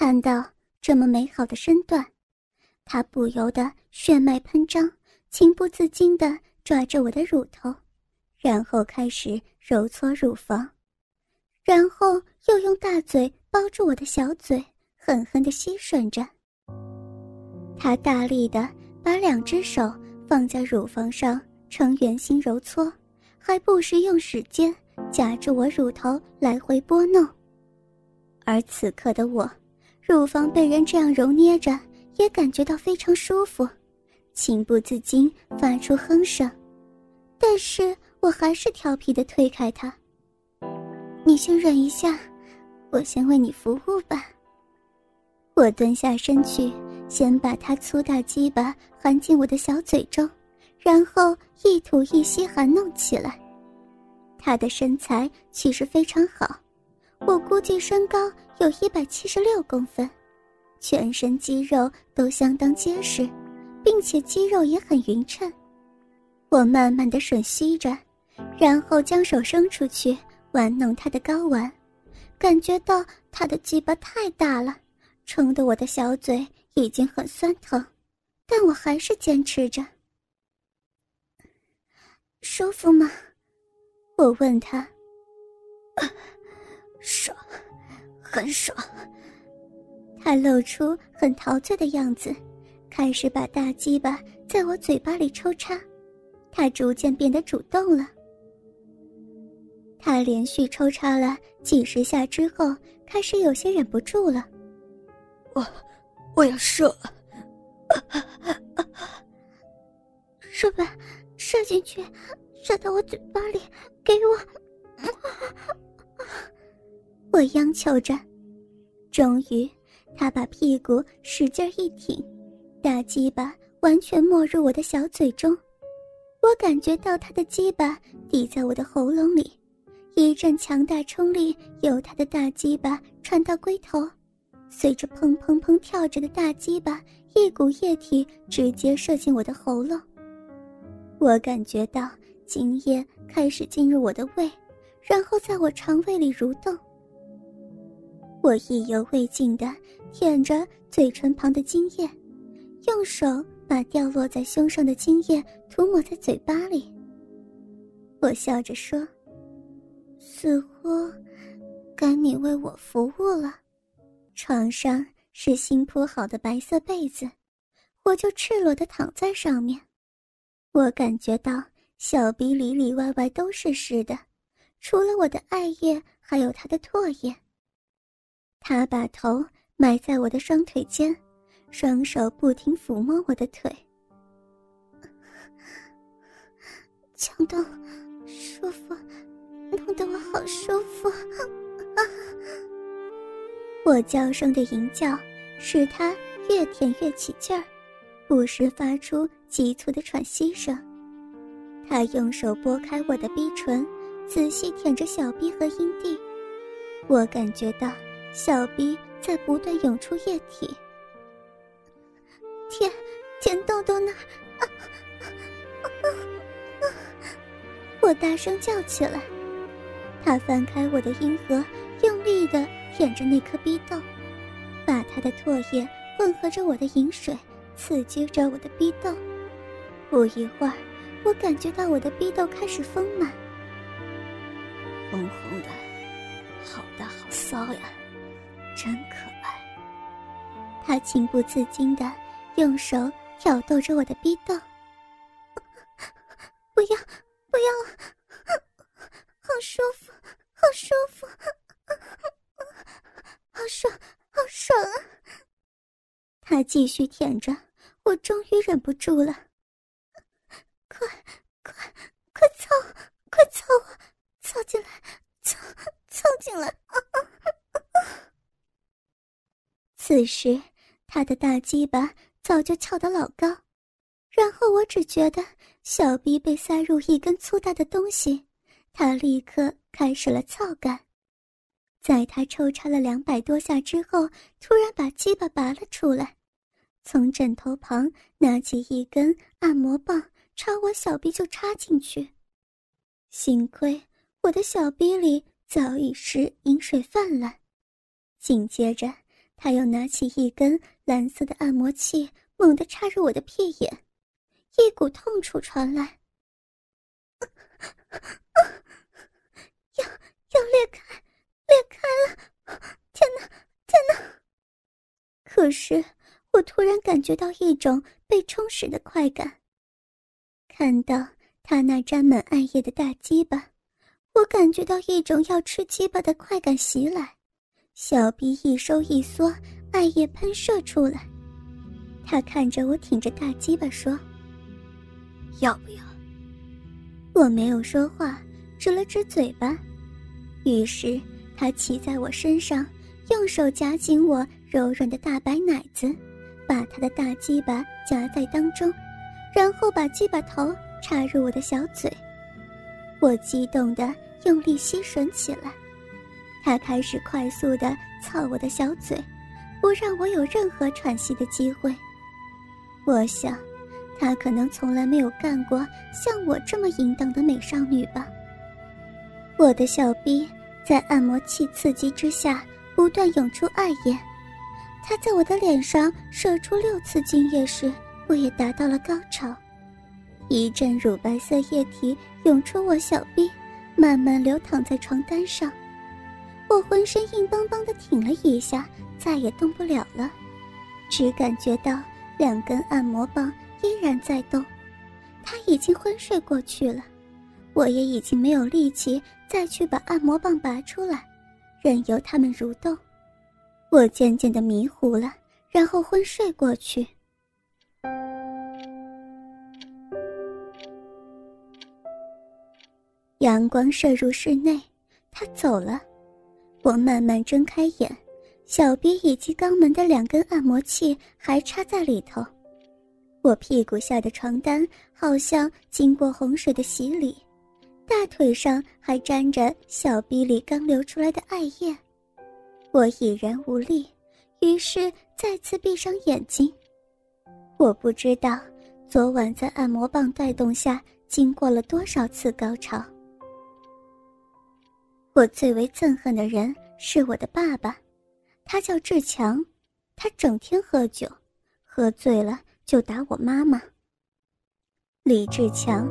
看到这么美好的身段，他不由得血脉喷张，情不自禁地抓着我的乳头，然后开始揉搓乳房，然后又用大嘴包住我的小嘴，狠狠地吸吮着。他大力地把两只手放在乳房上呈圆形揉搓，还不时用指尖夹住我乳头来回拨弄。而此刻的我。乳房被人这样揉捏着，也感觉到非常舒服，情不自禁发出哼声。但是我还是调皮的推开他。你先忍一下，我先为你服务吧。我蹲下身去，先把他粗大鸡巴含进我的小嘴中，然后一吐一吸含弄起来。他的身材其实非常好。我估计身高有一百七十六公分，全身肌肉都相当结实，并且肌肉也很匀称。我慢慢的吮吸着，然后将手伸出去玩弄他的睾丸，感觉到他的鸡巴太大了，撑得我的小嘴已经很酸疼，但我还是坚持着。舒服吗？我问他。爽，很爽。他露出很陶醉的样子，开始把大鸡巴在我嘴巴里抽插。他逐渐变得主动了。他连续抽插了几十下之后，开始有些忍不住了。我，我要射，射吧，射进去，射到我嘴巴里，给我。我央求着，终于，他把屁股使劲一挺，大鸡巴完全没入我的小嘴中。我感觉到他的鸡巴抵在我的喉咙里，一阵强大冲力由他的大鸡巴传到龟头，随着砰砰砰跳着的大鸡巴，一股液体直接射进我的喉咙。我感觉到精液开始进入我的胃，然后在我肠胃里蠕动。我意犹未尽地舔着嘴唇旁的精液，用手把掉落在胸上的精液涂抹在嘴巴里。我笑着说：“似乎该你为我服务了。”床上是新铺好的白色被子，我就赤裸地躺在上面。我感觉到小鼻里里外外都是湿的，除了我的艾叶，还有他的唾液。他把头埋在我的双腿间，双手不停抚摸我的腿，强东，舒服，弄得我好舒服。我娇声的吟叫，使他越舔越起劲儿，不时发出急促的喘息声。他用手拨开我的逼唇，仔细舔着小臂和阴蒂，我感觉到。小鼻在不断涌出液体，舔舔豆豆那，我大声叫起来。他翻开我的阴核，用力的舔着那颗逼豆，把他的唾液混合着我的饮水，刺激着我的逼豆。不一会儿，我感觉到我的逼豆开始丰满，红红的，好大好骚呀！真可爱。他情不自禁的用手挑逗着我的逼斗。不要，不要，好舒服，好舒服，好爽，好爽啊！他继续舔着，我终于忍不住了。快，快，快操，快操我，操进来，操，操进来！此时，他的大鸡巴早就翘得老高，然后我只觉得小臂被塞入一根粗大的东西，他立刻开始了操感。在他抽插了两百多下之后，突然把鸡巴拔了出来，从枕头旁拿起一根按摩棒，朝我小臂就插进去。幸亏我的小臂里早已是饮水泛滥，紧接着。他又拿起一根蓝色的按摩器，猛地插入我的屁眼，一股痛楚传来，要要裂开，裂开了！天哪，天哪！可是我突然感觉到一种被充实的快感，看到他那沾满艾叶的大鸡巴，我感觉到一种要吃鸡巴的快感袭来。小臂一收一缩，艾叶喷射出来。他看着我，挺着大鸡巴说：“要不要？”我没有说话，指了指嘴巴。于是他骑在我身上，用手夹紧我柔软的大白奶子，把他的大鸡巴夹在当中，然后把鸡巴头插入我的小嘴。我激动的用力吸吮起来。他开始快速的操我的小嘴，不让我有任何喘息的机会。我想，他可能从来没有干过像我这么淫荡的美少女吧。我的小臂在按摩器刺激之下不断涌出艾叶，他在我的脸上射出六次精液时，我也达到了高潮。一阵乳白色液体涌出我小臂，慢慢流淌在床单上。我浑身硬邦邦的挺了一下，再也动不了了，只感觉到两根按摩棒依然在动。他已经昏睡过去了，我也已经没有力气再去把按摩棒拔出来，任由他们蠕动。我渐渐的迷糊了，然后昏睡过去。阳光射入室内，他走了。我慢慢睁开眼，小臂以及肛门的两根按摩器还插在里头。我屁股下的床单好像经过洪水的洗礼，大腿上还沾着小臂里刚流出来的艾叶。我已然无力，于是再次闭上眼睛。我不知道昨晚在按摩棒带动下经过了多少次高潮。我最为憎恨的人是我的爸爸，他叫志强，他整天喝酒，喝醉了就打我妈妈。李志强，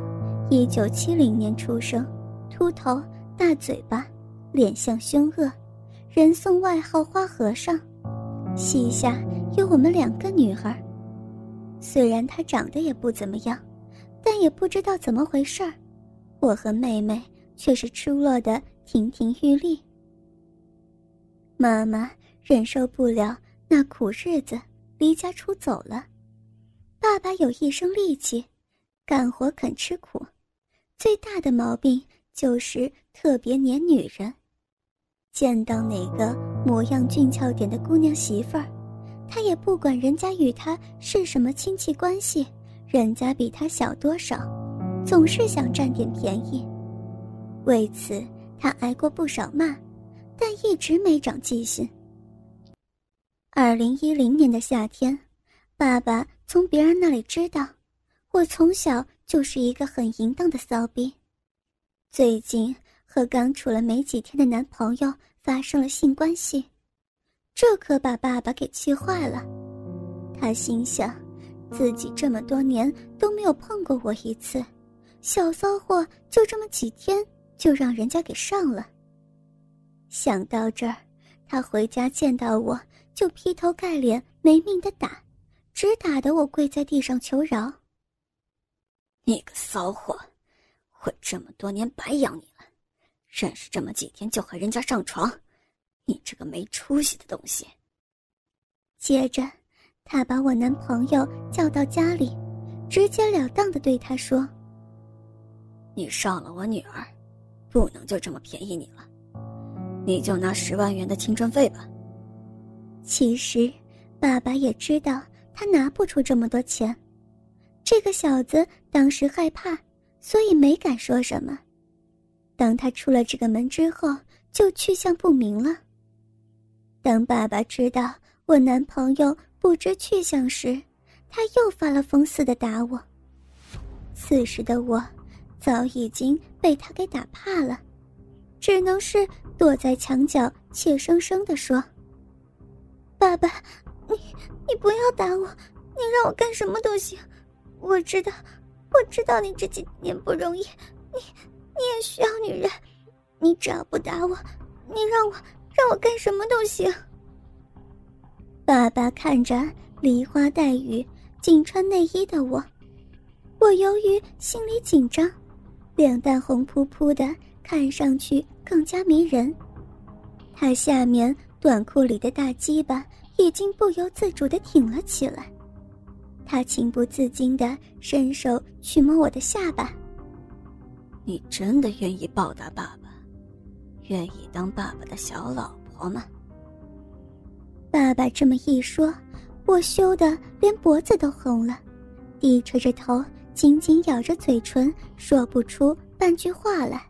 一九七零年出生，秃头，大嘴巴，脸相凶恶，人送外号“花和尚”。膝下有我们两个女儿，虽然他长得也不怎么样，但也不知道怎么回事儿，我和妹妹却是出落的。亭亭玉立。妈妈忍受不了那苦日子，离家出走了。爸爸有一身力气，干活肯吃苦，最大的毛病就是特别黏女人。见到哪个模样俊俏点的姑娘媳妇儿，他也不管人家与他是什么亲戚关系，人家比他小多少，总是想占点便宜。为此。他挨过不少骂，但一直没长记性。二零一零年的夏天，爸爸从别人那里知道，我从小就是一个很淫荡的骚逼。最近和刚处了没几天的男朋友发生了性关系，这可把爸爸给气坏了。他心想，自己这么多年都没有碰过我一次，小骚货就这么几天。就让人家给上了。想到这儿，他回家见到我就劈头盖脸没命的打，直打得我跪在地上求饶。你个骚货，我这么多年白养你了，认识这么几天就和人家上床，你这个没出息的东西！接着，他把我男朋友叫到家里，直截了当的对他说：“你上了我女儿。”不能就这么便宜你了，你就拿十万元的青春费吧。其实，爸爸也知道他拿不出这么多钱。这个小子当时害怕，所以没敢说什么。当他出了这个门之后，就去向不明了。当爸爸知道我男朋友不知去向时，他又发了疯似的打我。此时的我。早已经被他给打怕了，只能是躲在墙角，怯生生地说：“爸爸，你你不要打我，你让我干什么都行。我知道，我知道你这几年不容易，你你也需要女人。你只要不打我，你让我让我干什么都行。爸爸看着梨花带雨、仅穿内衣的我，我由于心里紧张，脸蛋红扑扑的，看上去更加迷人。他下面短裤里的大鸡巴已经不由自主的挺了起来，他情不自禁的伸手去摸我的下巴。你真的愿意报答爸爸，愿意当爸爸的小老婆吗？爸爸这么一说，我羞得连脖子都红了，低垂着头，紧紧咬着嘴唇，说不出半句话来。